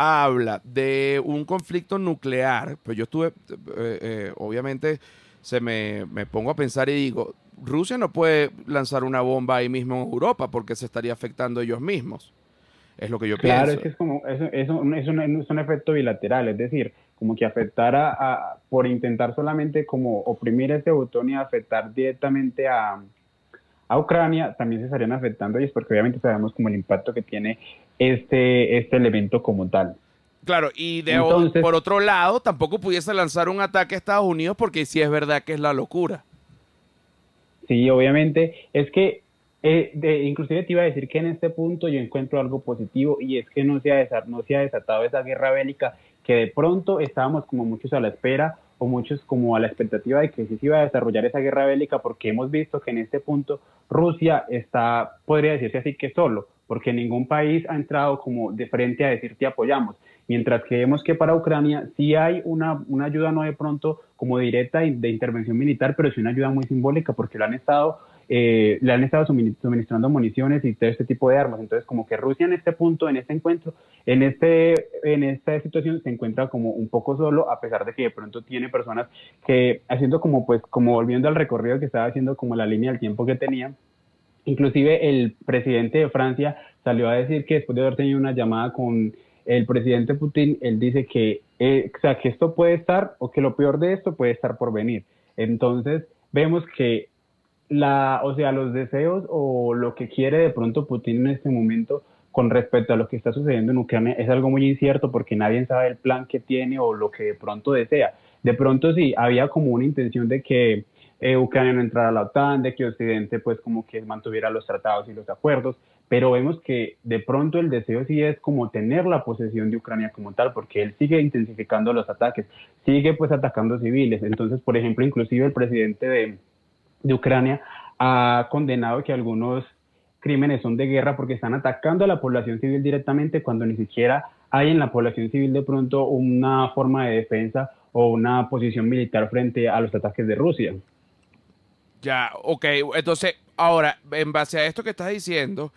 habla de un conflicto nuclear, pues yo estuve, eh, eh, obviamente, se me, pongo a pensar y digo, Rusia no puede lanzar una bomba ahí mismo en Europa porque se estaría afectando ellos mismos. Es lo que yo pienso. Claro, es que es como, es, es, un, es, un, efecto bilateral, es decir, como que afectara a, por intentar solamente como oprimir ese botón y afectar directamente a, a Ucrania, también se estarían afectando ellos porque obviamente sabemos como el impacto que tiene este, este elemento como tal. Claro, y de por otro lado, tampoco pudiese lanzar un ataque a Estados Unidos porque sí es verdad que es la locura. Sí, obviamente. Es que, eh, de, inclusive te iba a decir que en este punto yo encuentro algo positivo y es que no se, ha no se ha desatado esa guerra bélica que de pronto estábamos como muchos a la espera o muchos como a la expectativa de que sí se iba a desarrollar esa guerra bélica porque hemos visto que en este punto Rusia está, podría decirse así que solo, porque ningún país ha entrado como de frente a decir te apoyamos. Mientras que vemos que para Ucrania sí hay una, una ayuda no de pronto como directa de intervención militar, pero sí una ayuda muy simbólica porque lo han estado eh, le han estado suministrando municiones y todo este tipo de armas. Entonces, como que Rusia en este punto, en este encuentro, en, este, en esta situación se encuentra como un poco solo, a pesar de que de pronto tiene personas que haciendo como, pues, como volviendo al recorrido que estaba haciendo, como la línea del tiempo que tenía, inclusive el presidente de Francia salió a decir que después de haber tenido una llamada con el presidente Putin, él dice que, eh, o sea, que esto puede estar, o que lo peor de esto puede estar por venir. Entonces, vemos que la, o sea, los deseos o lo que quiere de pronto Putin en este momento con respecto a lo que está sucediendo en Ucrania es algo muy incierto porque nadie sabe el plan que tiene o lo que de pronto desea. De pronto sí, había como una intención de que eh, Ucrania no entrara a la OTAN, de que Occidente pues como que mantuviera los tratados y los acuerdos, pero vemos que de pronto el deseo sí es como tener la posesión de Ucrania como tal, porque él sigue intensificando los ataques, sigue pues atacando civiles. Entonces, por ejemplo, inclusive el presidente de, de Ucrania ha condenado que algunos crímenes son de guerra porque están atacando a la población civil directamente cuando ni siquiera hay en la población civil de pronto una forma de defensa o una posición militar frente a los ataques de Rusia. Ya, ok. Entonces, ahora, en base a esto que estás diciendo,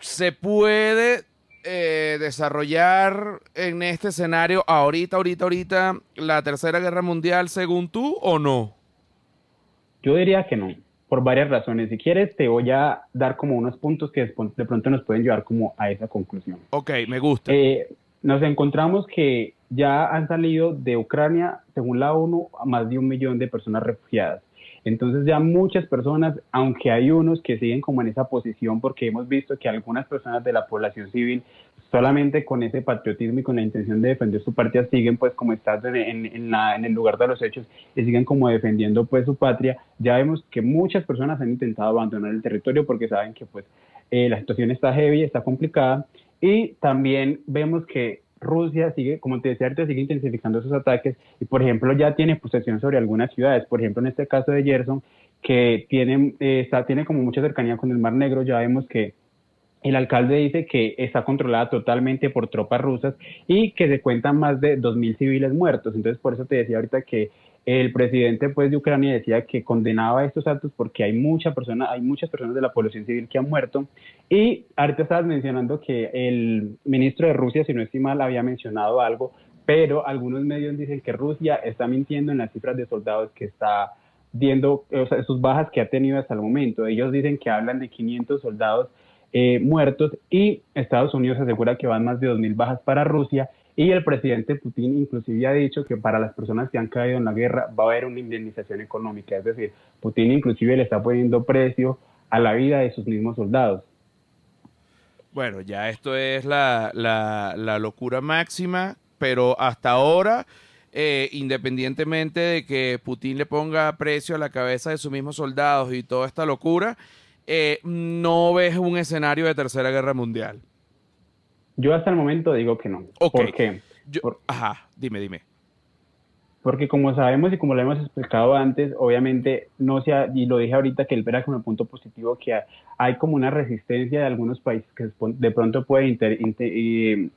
¿se puede eh, desarrollar en este escenario ahorita, ahorita, ahorita la Tercera Guerra Mundial según tú o no? Yo diría que no, por varias razones. Si quieres, te voy a dar como unos puntos que de pronto nos pueden llevar como a esa conclusión. Ok, me gusta. Eh, nos encontramos que ya han salido de Ucrania, según la ONU, más de un millón de personas refugiadas. Entonces ya muchas personas, aunque hay unos que siguen como en esa posición, porque hemos visto que algunas personas de la población civil solamente con ese patriotismo y con la intención de defender su patria siguen pues como están en, en, el lugar de los hechos y siguen como defendiendo pues su patria. Ya vemos que muchas personas han intentado abandonar el territorio porque saben que pues eh, la situación está heavy, está complicada y también vemos que Rusia sigue, como te decía sigue intensificando sus ataques y, por ejemplo, ya tiene posesión sobre algunas ciudades. Por ejemplo, en este caso de Gerson, que tiene, eh, está, tiene como mucha cercanía con el Mar Negro, ya vemos que el alcalde dice que está controlada totalmente por tropas rusas y que se cuentan más de 2.000 civiles muertos. Entonces, por eso te decía ahorita que el presidente pues, de Ucrania decía que condenaba estos actos porque hay, mucha persona, hay muchas personas de la población civil que han muerto. Y ahorita estabas mencionando que el ministro de Rusia, si no estoy mal, había mencionado algo, pero algunos medios dicen que Rusia está mintiendo en las cifras de soldados que está viendo, o sea, sus bajas que ha tenido hasta el momento. Ellos dicen que hablan de 500 soldados eh, muertos y Estados Unidos asegura que van más de 2.000 bajas para Rusia y el presidente Putin inclusive ha dicho que para las personas que han caído en la guerra va a haber una indemnización económica. Es decir, Putin inclusive le está poniendo precio a la vida de sus mismos soldados. Bueno, ya esto es la, la, locura máxima, pero hasta ahora, eh, independientemente de que Putin le ponga precio a la cabeza de sus mismos soldados y toda esta locura, eh, no ves un escenario de tercera guerra mundial. Yo hasta el momento digo que no. ¿Por qué? ajá, dime, dime. Porque como sabemos y como lo hemos explicado antes, obviamente no se ha, y lo dije ahorita que el verá como punto positivo que hay como una resistencia de algunos países que de pronto puede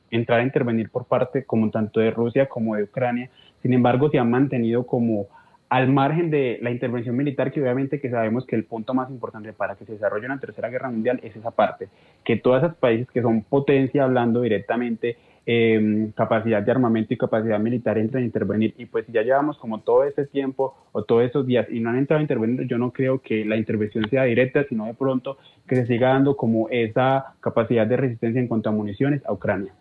entrar a intervenir por parte como tanto de Rusia como de Ucrania. Sin embargo, se han mantenido como al margen de la intervención militar, que obviamente que sabemos que el punto más importante para que se desarrolle una tercera guerra mundial es esa parte, que todos esos países que son potencia hablando directamente, eh, capacidad de armamento y capacidad militar entran a intervenir. Y pues si ya llevamos como todo ese tiempo o todos esos días y no han entrado a intervenir, yo no creo que la intervención sea directa, sino de pronto que se siga dando como esa capacidad de resistencia en cuanto a municiones a Ucrania.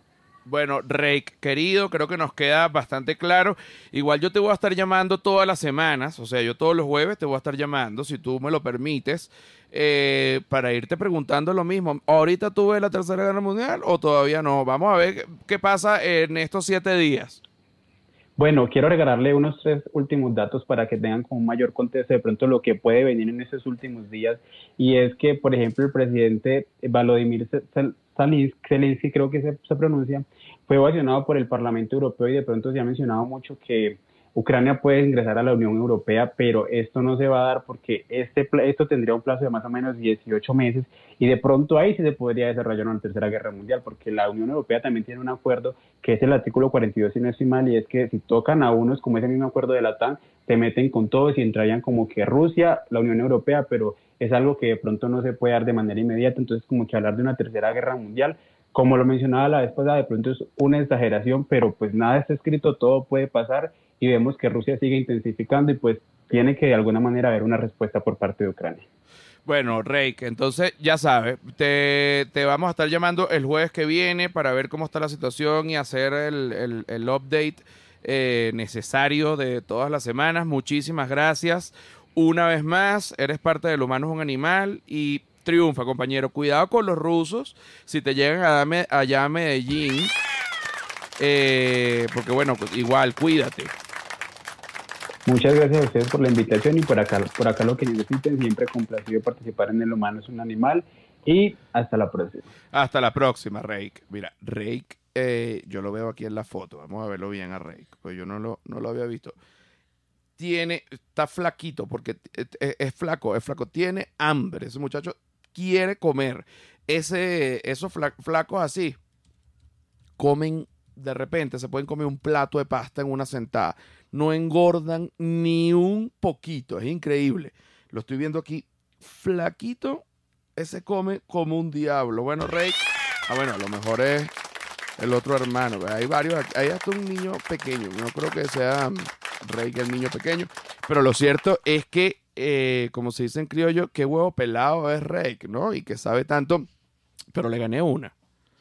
Bueno, Rey, querido, creo que nos queda bastante claro. Igual yo te voy a estar llamando todas las semanas, o sea, yo todos los jueves te voy a estar llamando, si tú me lo permites, eh, para irte preguntando lo mismo. ¿Ahorita tuve la Tercera Guerra Mundial o todavía no? Vamos a ver qué pasa en estos siete días. Bueno, quiero regalarle unos tres últimos datos para que tengan como un mayor contexto de pronto lo que puede venir en estos últimos días. Y es que, por ejemplo, el presidente Volodymyr Zelensky, creo que se, pronuncia, fue ovacionado por el Parlamento Europeo y de pronto se ha mencionado mucho que Ucrania puede ingresar a la Unión Europea, pero esto no se va a dar porque este, esto tendría un plazo de más o menos 18 meses y de pronto ahí sí se podría desarrollar una tercera guerra mundial, porque la Unión Europea también tiene un acuerdo que es el artículo 42, si no estoy mal, y es que si tocan a unos como ese mismo acuerdo de la OTAN, se meten con todos y entrarían como que Rusia, la Unión Europea, pero es algo que de pronto no se puede dar de manera inmediata, entonces como que hablar de una tercera guerra mundial como lo mencionaba la vez pasada, de pronto es una exageración, pero pues nada está escrito, todo puede pasar y vemos que Rusia sigue intensificando y pues tiene que de alguna manera haber una respuesta por parte de Ucrania. Bueno, Reik, entonces ya sabes, te, vamos a estar llamando el jueves que viene para ver cómo está la situación y hacer el, el, update eh, necesario de todas las semanas. Muchísimas gracias. Una vez más, eres parte del humano es un animal y triunfa, compañero. Cuidado con los rusos si te llegan a darme allá a Medellín. Eh, porque bueno, pues, igual, cuídate. Muchas gracias a ustedes por la invitación y por acá, por acá lo que necesiten. Siempre complacido participar en El Humano es un Animal. Y hasta la próxima. Hasta la próxima, Rake. Mira, Rake, eh, yo lo veo aquí en la foto. Vamos a verlo bien a Rake, pues yo no lo, no lo había visto. Tiene, está flaquito, porque es, es flaco, es flaco. Tiene hambre. Ese muchacho quiere comer. Ese, esos fla- flacos así comen de repente, se pueden comer un plato de pasta en una sentada. No engordan ni un poquito. Es increíble. Lo estoy viendo aquí. Flaquito, ese come como un diablo. Bueno, Rey. Ah, bueno, a lo mejor es el otro hermano. Hay varios. Hay hasta un niño pequeño. No creo que sea mm, Rey el niño pequeño. Pero lo cierto es que, eh, como se dice en criollo, qué huevo pelado es Rey, ¿no? Y que sabe tanto. Pero le gané una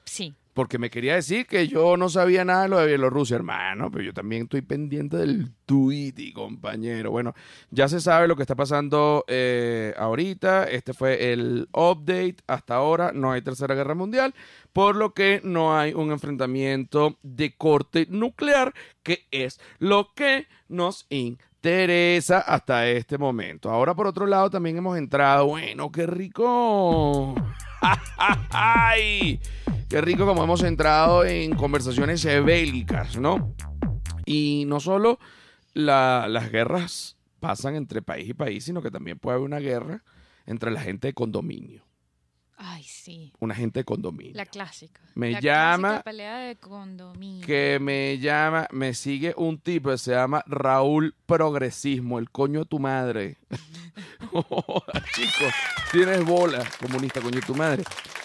Sí. Porque me quería decir que yo no sabía nada de lo de Bielorrusia, hermano, pero yo también estoy pendiente del Tweety, compañero. Bueno, ya se sabe lo que está pasando eh, ahorita. Este fue el update. Hasta ahora no hay tercera guerra mundial, por lo que no hay un enfrentamiento de corte nuclear, que es lo que nos interesa hasta este momento. Ahora, por otro lado, también hemos entrado. Bueno, qué rico. ¡Ay! Qué rico como hemos entrado en conversaciones bélicas, ¿no? Y no solo la- las guerras pasan entre país y país, sino que también puede haber una guerra entre la gente de condominio. Ay, sí. Una gente de condominio. La clásica. Me La llama- clásica pelea de condominio. que me llama, me sigue un tipo que se llama Raúl Progresismo, el coño de tu madre. Chicos, tienes bola, comunista, coño de tu madre.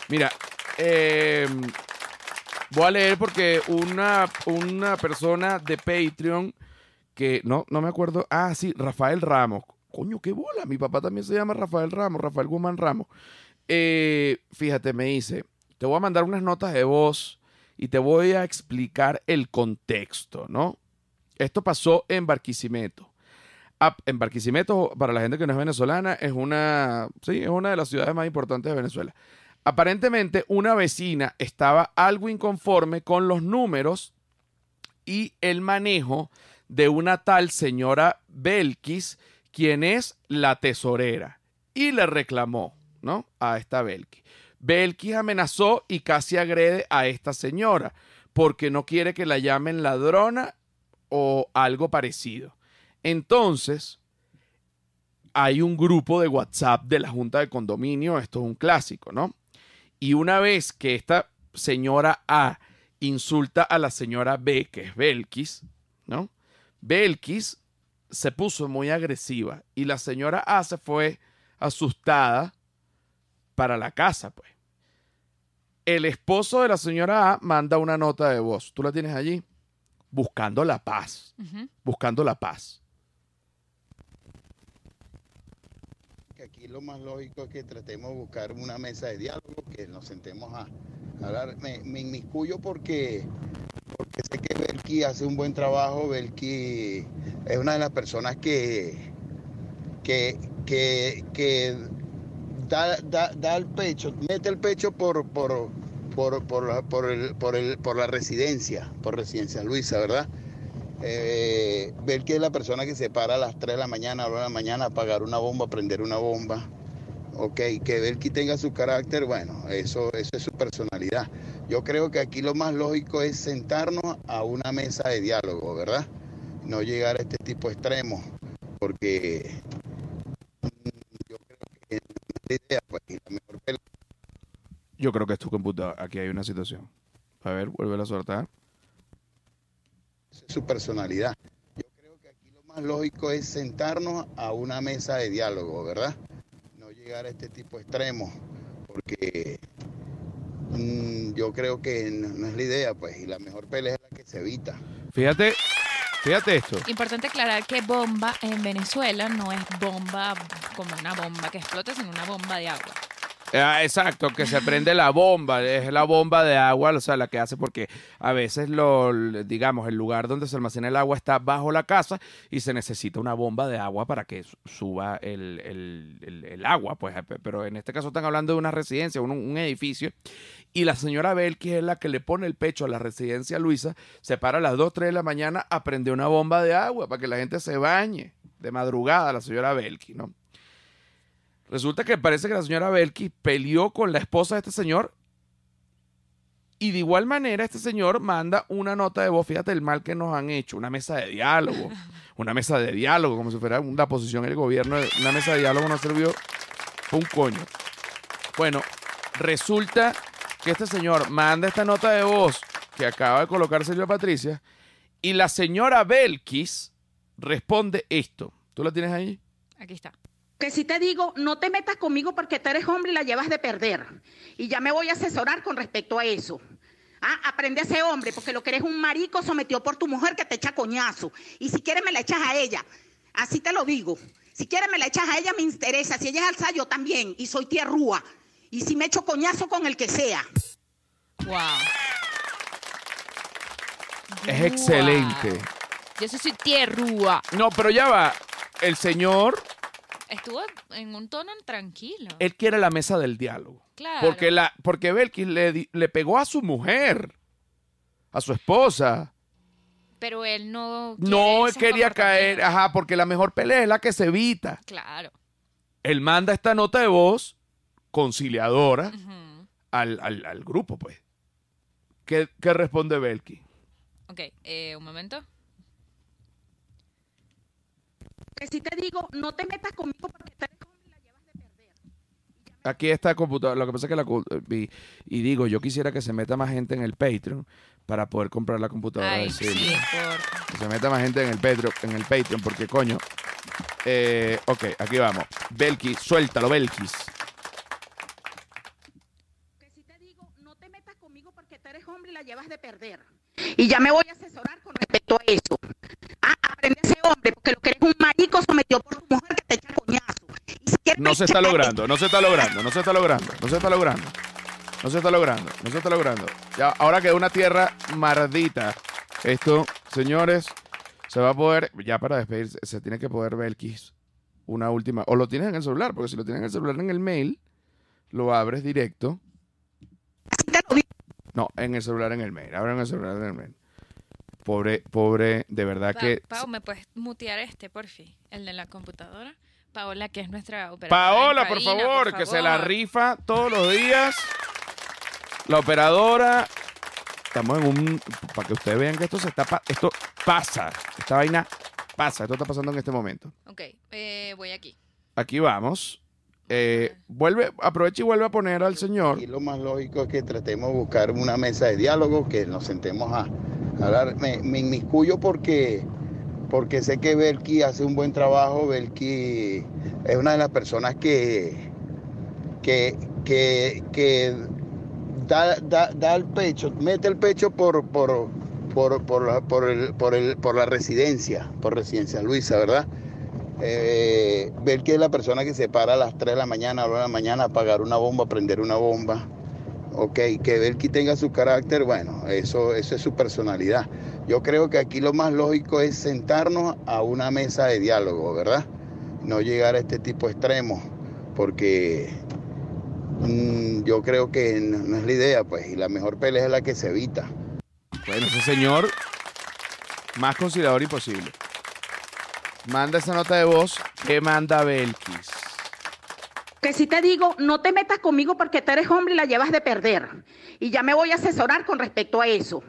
Mira, eh, voy a leer porque una, una persona de Patreon que no, no me acuerdo. Ah, sí, Rafael Ramos. Coño, qué bola. Mi papá también se llama Rafael Ramos, Rafael Guzmán Ramos. Eh, fíjate, me dice, te voy a mandar unas notas de voz y te voy a explicar el contexto, ¿no? Esto pasó en Barquisimeto. En Barquisimeto, para la gente que no es venezolana, es una, sí, es una de las ciudades más importantes de Venezuela. Aparentemente, una vecina estaba algo inconforme con los números y el manejo de una tal señora Belkis, quien es la tesorera, y le reclamó, ¿no? A esta Belkis. Belkis amenazó y casi agrede a esta señora porque no quiere que la llamen ladrona o algo parecido. Entonces, hay un grupo de WhatsApp de la Junta de Condominio, esto es un clásico, ¿no? Y una vez que esta señora A insulta a la señora B, que es Belkis, ¿no? Belkis se puso muy agresiva y la señora A se fue asustada para la casa, pues. El esposo de la señora A manda una nota de voz. ¿Tú la tienes allí? Buscando la paz. Buscando la paz. Aquí lo más lógico es que tratemos de buscar una mesa de diálogo, que nos sentemos a hablar. Me, inmiscuyo porque, porque sé que Belki hace un buen trabajo, Belki es una de las personas que, que, que, que da, da, da el pecho, mete el pecho por, por, por, por, la, por, el, por, el, por la residencia, por Residencia Luisa, ¿verdad? Eh, ver que es la persona que se para a las 3 de la mañana, a la de la mañana, apagar una bomba, prender una bomba. Ok, que Belki tenga su carácter, bueno, eso, eso es su personalidad. Yo creo que aquí lo más lógico es sentarnos a una mesa de diálogo, ¿verdad? No llegar a este tipo de extremos, porque yo creo que la idea, pues, la mejor Yo creo que es tu computadora. Aquí hay una situación. A ver, vuelve a soltar. Su personalidad. Yo creo que aquí lo más lógico es sentarnos a una mesa de diálogo, ¿verdad? No llegar a este tipo de extremos, porque mm, yo creo que no, no es la idea, pues, y la mejor pelea es la que se evita. Fíjate, fíjate esto. Importante aclarar que bomba en Venezuela no es bomba como una bomba que explota, sino una bomba de agua. Ah, exacto, que se prende la bomba, es la bomba de agua, o sea, la que hace porque a veces lo, digamos, el lugar donde se almacena el agua está bajo la casa y se necesita una bomba de agua para que su- suba el, el- el- agua, pues, eh, pero en este caso están hablando de una residencia, un, un edificio, y la señora Belki es la que le pone el pecho a la residencia Luisa, se para a las 2, 3 de la mañana a prender una bomba de agua para que la gente se bañe de madrugada, la señora Belki, ¿no? Resulta que parece que la señora Belki peleó con la esposa de este señor y de igual manera este señor manda una nota de voz, fíjate el mal que nos han hecho, una mesa de diálogo, una mesa de diálogo, como si fuera una posición del gobierno, una mesa de diálogo no sirvió un coño. Bueno, resulta que este señor manda esta nota de voz que acaba de colocar Silvia Patricia y la señora Belkis responde esto. ¿Tú la tienes ahí? Aquí está. Que si te digo, no te metas conmigo porque tú eres hombre y la llevas de perder. Y ya me voy a asesorar con respecto a eso. Ah, aprende a ser hombre, porque lo que eres un marico sometido por tu mujer que te echa coñazo. Y si quieres me la echas a ella. Así te lo digo. Si quieres me la echas a ella, me interesa. Si ella es alza, yo también. Y soy tierrúa. Y si me echo coñazo con el que sea. Wow. Es excelente. Yo sí soy tierrúa. No, pero ya va. El señor, Estuvo en un tono tranquilo. él quiere la mesa del diálogo. Claro. Porque, la, porque Belkis le, le pegó a su mujer, a su esposa. Pero él no. No quería caer, ajá, porque la mejor pelea es la que se evita. Claro. Él manda esta nota de voz conciliadora al, al- al grupo, pues. ¿Qué, qué responde Belki? Ok, eh, un momento. Que si te digo, no te metas conmigo porque tú eres hombre y la llevas de perder. Aquí está computadora. Lo que pasa es que la. Y, y digo, yo quisiera que se meta más gente en el Patreon para poder comprar la computadora Ay, de sí, Silvia. por... Que se meta más gente en el Patreon, en el Patreon porque coño. Eh, ok, aquí vamos. Belkis, suéltalo, Belkis. Que si te digo, no te metas conmigo porque tú eres hombre y la llevas de perder. Y ya me voy a asesorar con respecto a eso. Ah, aprende a ser hombre, porque lo que eres un marico sometido por tu mujer que te echa coñazo. Si No se está logrando, no se está logrando, no se está logrando, no se está logrando. No se está logrando, no se está logrando. Ya, ahora queda una tierra mardita. Esto, señores, se va a poder, ya para despedirse, se tiene que poder Belkis una última. O lo tienes en el celular, porque si lo tienes en el celular en el mail, lo abres directo. No, en el celular en el mail. Abren el celular en el mail. Pobre, pobre, de verdad Pa- que. Pau, ¿me puedes mutear este, por fin? El de la computadora. Paola, que es nuestra operadora. Paola, por favor, que se la rifa todos los días. La operadora. Estamos en un. Para que ustedes vean que esto se está. Esto pasa. Esta vaina pasa. Esto está pasando en este momento. Ok, eh, voy aquí. Aquí vamos. Eh, vuelve, aprovecha y vuelve a poner al señor. Y lo más lógico es que tratemos de buscar una mesa de diálogo, que nos sentemos a, hablar. Me, inmiscuyo porque, porque sé que Belki hace un buen trabajo. Belki es una de las personas que, que, que, que da, da, da el pecho, mete el pecho por, por, por, por, por, el, por, el, por la residencia, por Residencia Luisa, ¿verdad? Eh, ver que la persona que se para a las 3 de la mañana, a la de la mañana, apagar una bomba, prender una bomba. Ok, que Belki tenga su carácter, bueno, eso, eso es su personalidad. Yo creo que aquí lo más lógico es sentarnos a una mesa de diálogo, ¿verdad? No llegar a este tipo de porque mm, yo creo que no, no es la idea, pues, y la mejor pelea es la que se evita. Bueno, ese señor. Más considerador imposible. Manda esa nota de voz que manda Belkis. Que si te digo, no te metas conmigo porque tú eres hombre y la llevas de perder. Y ya me voy a asesorar con respecto a eso.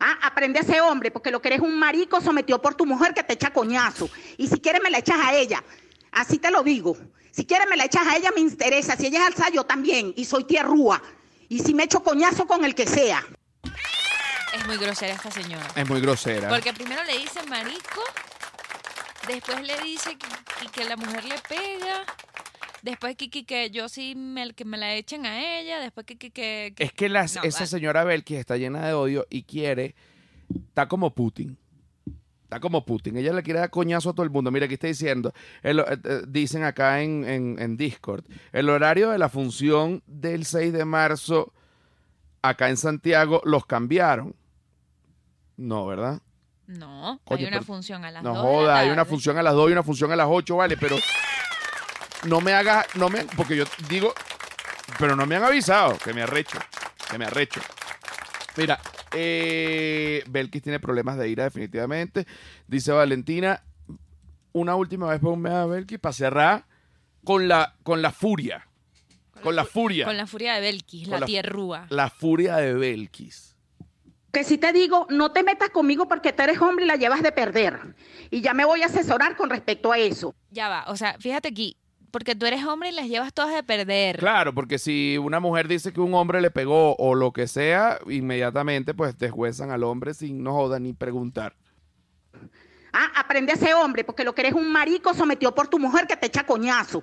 Ah, aprende a ser hombre, porque lo que eres un marico sometido por tu mujer que te echa coñazo. Y si quieres me la echas a ella. Así te lo digo. Si quieres me la echas a ella, me interesa. Si ella es alza, yo también. Y soy tierrúa. Y si me echo coñazo con el que sea. Es muy grosera esta señora. Es muy grosera. Porque primero le dice marico, después le dice que, que- que la mujer le pega, después que, que, que yo sí me, que me la echen a ella, después que... que, que- que- Es que las- No, esa vale. señora Belkis está llena de odio y quiere. Está como Putin. Está como Putin. Ella le quiere dar coñazo a todo el mundo. Mira, aquí está diciendo. el- eh, eh, dicen acá en, en- en Discord. El horario de la función del 6 de marzo acá en Santiago los cambiaron. No, ¿verdad? No, hay una pero- función a las No 2 de la joda, hay una función a las 2 y una función a las 8, vale, pero no me hagas, no me, porque yo digo, pero no me han avisado, que me arrecho, que me arrecho. Mira, eh, Belkis tiene problemas de ira definitivamente, dice Valentina, una última vez ponme a Belkis para cerrar con la, con la furia, con la furia, Con la furia de Belkis, Con la- tierrúa. la furia de Belkis. Que si te digo, no te metas conmigo porque tú eres hombre y la llevas de perder. Y ya me voy a asesorar con respecto a eso. Ya va, o sea, fíjate aquí, porque tú eres hombre y las llevas todas de perder. Claro, porque si una mujer dice que un hombre le pegó o lo que sea, inmediatamente pues deshuesan al hombre sin no joda ni preguntar. Ah, aprende a ser hombre porque lo que eres un marico sometido por tu mujer que te echa coñazo.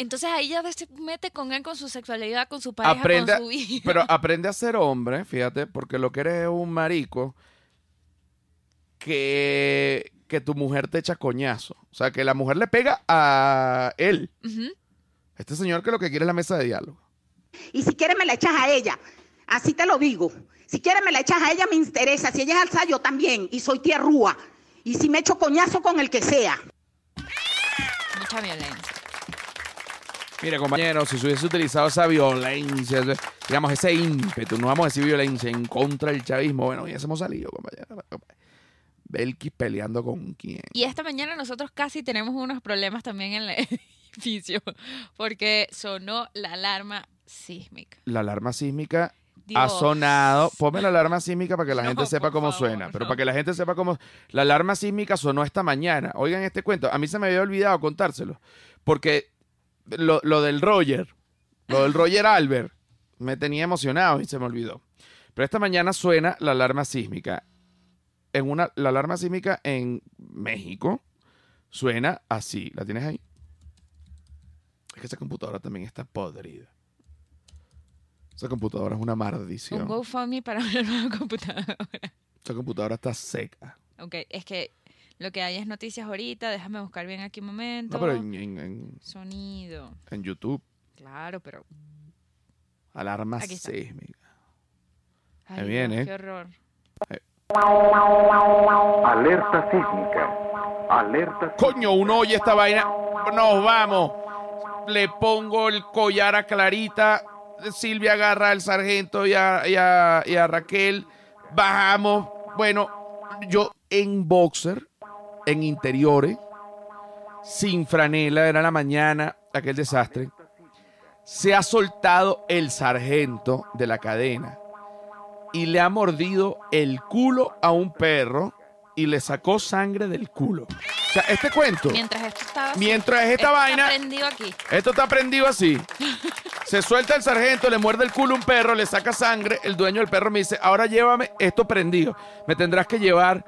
Entonces ahí ya se mete con él, con su sexualidad, con su pareja, Aprende, con su vida. pero aprende a ser hombre, fíjate, porque lo que eres es un marico que, que tu mujer te echa coñazo. O sea, que la mujer le pega a él. Este señor que lo que quiere es la mesa de diálogo. Y si quieres me la echas a ella. Así te lo digo. Si quieres me la echas a ella, me interesa. Si ella es alza, yo también. Y soy tierrúa. Y si me echo coñazo con el que sea. Mucha violencia. Mira, compañero, si se hubiese utilizado esa violencia, digamos, ese ímpetu, no vamos a decir violencia, en contra del chavismo, bueno, hubiésemos salido, compañero. Belkis peleando con quién. Y esta mañana nosotros casi tenemos unos problemas también en el edificio, porque sonó la alarma sísmica. La alarma sísmica ha sonado. Ponme la alarma sísmica para que la No, gente sepa cómo favor, suena. Pero para que la gente sepa cómo. La alarma sísmica sonó esta mañana. Oigan este cuento. A mí se me había olvidado contárselo. Porque lo, lo del Roger, lo del Roger Albert, me tenía emocionado y se me olvidó. Pero esta mañana suena la alarma sísmica. En una, la alarma sísmica en México suena así. ¿La tienes ahí? Es que esa computadora también está podrida. Esa computadora es una maldición. Un GoFundMe para una nueva computadora. Esa computadora está seca. Ok, es que lo que hay es noticias ahorita, déjame buscar bien aquí un momento. No, pero en, en- en- Sonido. en YouTube, Claro, pero... alarma Aquí está. sísmica. Ay, Dios, ¿eh? Qué horror. Alerta sísmica. Alerta Coño, uno oye esta vaina. Nos vamos. Le pongo el collar a Clarita. Silvia agarra al sargento y a, y a- y a Raquel. Bajamos. Bueno, yo en boxer, en interiores, sin franela, era la mañana, aquel desastre. Se ha soltado el sargento de la cadena y le ha mordido el culo a un perro y le sacó sangre del culo. O sea, este cuento, Mientras esto estaba... mientras esta esto vaina, Está prendido aquí. esto está prendido así. Se suelta el sargento, le muerde el culo a un perro, le saca sangre, el dueño del perro me dice, ahora llévame esto prendido. Me tendrás que llevar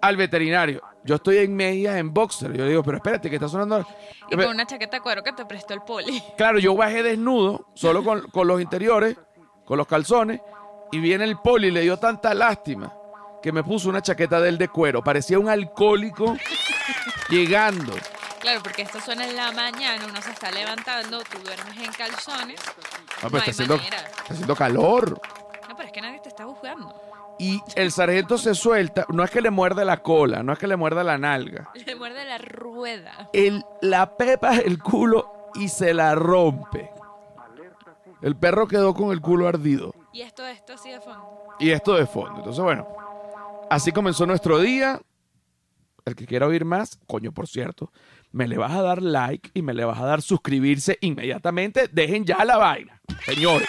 al veterinario. Yo estoy en medias en boxer. Yo digo, pero espérate, que está sonando. Y con una chaqueta de cuero que te prestó el poli. Claro, yo bajé desnudo, solo con, con los interiores, con los calzones, y viene el poli y le dio tanta lástima que me puso una chaqueta de él de cuero. Parecía un alcohólico llegando. Claro, porque esto suena en la mañana, uno se está levantando, tú duermes en calzones. Ah, no pero está, haciendo, manera. está haciendo calor. No, pero es que nadie te está juzgando. Y el sargento se suelta, no es que le muerde la cola, no es que le muerda la nalga. Le muerde la rueda. Él la pepa el culo y se la rompe. El perro quedó con el culo ardido. Y esto, esto así de fondo. Y esto de fondo. Entonces, bueno, así comenzó nuestro día. El que quiera oír más, coño, por cierto, me le vas a dar like y me le vas a dar suscribirse inmediatamente. Dejen ya la vaina, señores.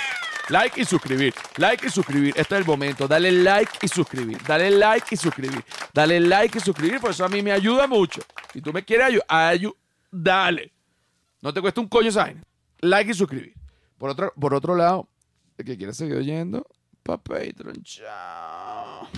Like y suscribir. Like y suscribir. Este es el momento. Dale like y suscribir. Dale like y suscribir. Dale like y suscribir. Por eso a mí me ayuda mucho. Si tú me quieres ayudar, ayu dale. No te cuesta un coño esa. Like y suscribir. Por otro, por otro lado, el que quiera seguir oyendo, pa' Patreon. Chao.